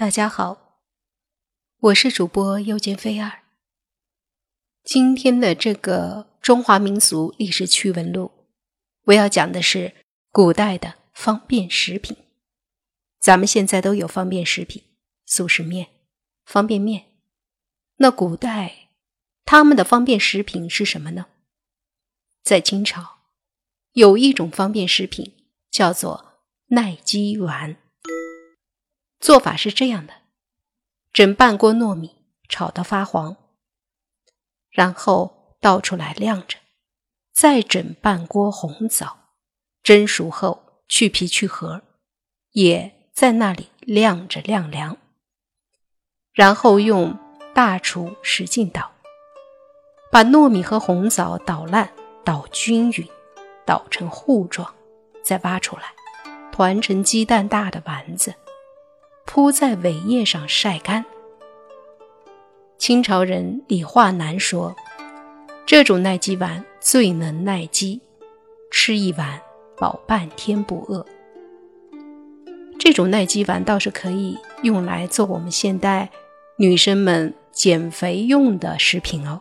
大家好，我是主播又见菲儿。今天的这个中华民俗历史趣闻录，我要讲的是古代的方便食品。咱们现在都有方便食品，速食面、方便面。那古代他们的方便食品是什么呢？在清朝，有一种方便食品叫做耐饥丸。做法是这样的：整半锅糯米炒到发黄，然后倒出来晾着；再整半锅红枣，蒸熟后去皮去核，也在那里晾着晾凉。然后用大厨使劲捣，把糯米和红枣捣烂、捣均匀、捣成糊状，再挖出来，团成鸡蛋大的丸子。铺在苇叶上晒干。清朝人李化南说：“这种耐饥丸最能耐饥，吃一碗饱半天不饿。”这种耐饥丸倒是可以用来做我们现代女生们减肥用的食品哦。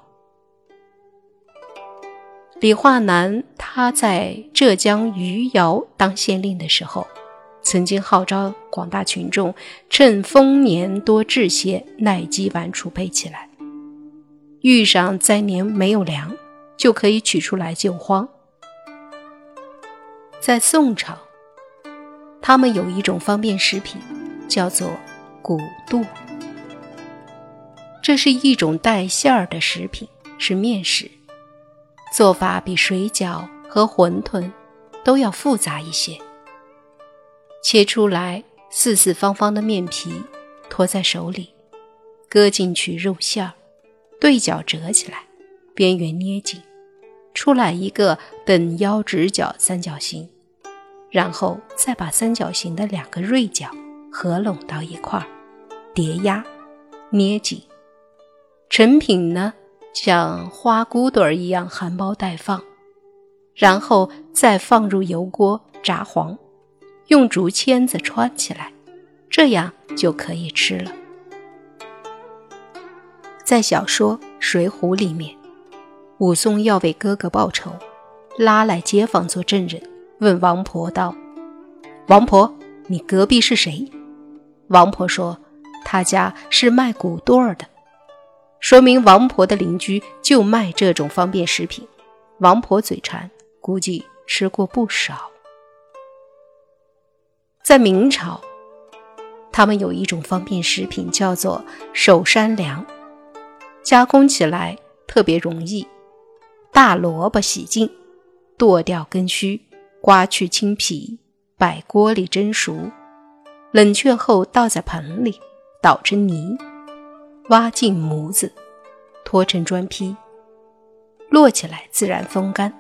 李化南他在浙江余姚当县令的时候。曾经号召广大群众趁丰年多制些耐饥丸储备起来，遇上灾年没有粮，就可以取出来救荒。在宋朝，他们有一种方便食品，叫做谷垛，这是一种带馅儿的食品，是面食，做法比水饺和馄饨都要复杂一些。切出来四四方方的面皮，托在手里，搁进去肉馅儿，对角折起来，边缘捏紧，出来一个等腰直角三角形，然后再把三角形的两个锐角合拢到一块儿，叠压，捏紧。成品呢，像花骨朵儿一样含苞待放，然后再放入油锅炸黄。用竹签子穿起来，这样就可以吃了。在小说《水浒》里面，武松要为哥哥报仇，拉来街坊做证人，问王婆道：“王婆，你隔壁是谁？”王婆说：“他家是卖骨剁的。”说明王婆的邻居就卖这种方便食品。王婆嘴馋，估计吃过不少。在明朝，他们有一种方便食品，叫做手山粮，加工起来特别容易。大萝卜洗净，剁掉根须，刮去青皮，摆锅里蒸熟，冷却后倒在盆里，捣成泥，挖进模子，拖成砖坯，摞起来自然风干，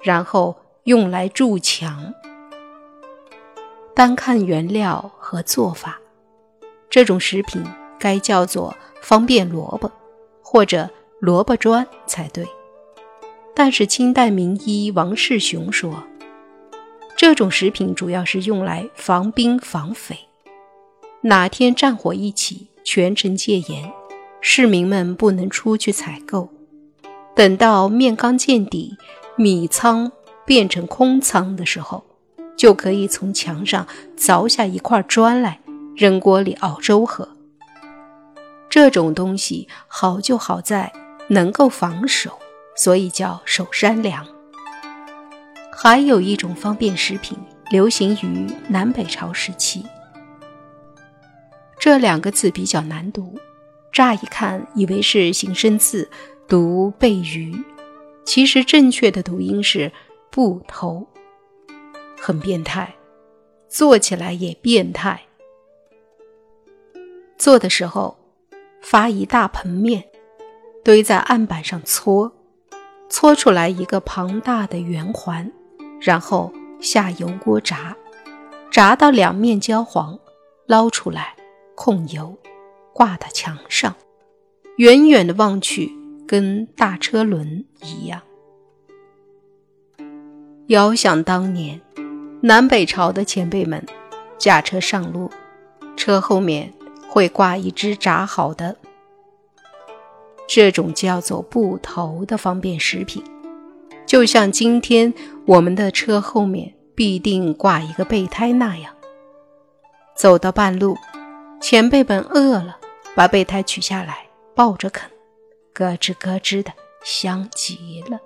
然后用来筑墙。单看原料和做法，这种食品该叫做方便萝卜或者萝卜砖才对。但是清代名医王世雄说，这种食品主要是用来防兵防匪。哪天战火一起，全城戒严，市民们不能出去采购，等到面缸见底，米仓变成空仓的时候。就可以从墙上凿下一块砖来，扔锅里熬粥喝。这种东西好就好在能够防守，所以叫守山粮。还有一种方便食品，流行于南北朝时期。这两个字比较难读，乍一看以为是形声字，读背鱼，其实正确的读音是布头。很变态，做起来也变态。做的时候，发一大盆面，堆在案板上搓，搓出来一个庞大的圆环，然后下油锅炸，炸到两面焦黄，捞出来，控油，挂到墙上，远远的望去，跟大车轮一样。遥想当年。南北朝的前辈们驾车上路，车后面会挂一只炸好的，这种叫做布头的方便食品，就像今天我们的车后面必定挂一个备胎那样。走到半路，前辈们饿了，把备胎取下来抱着啃，咯吱咯吱的香极了。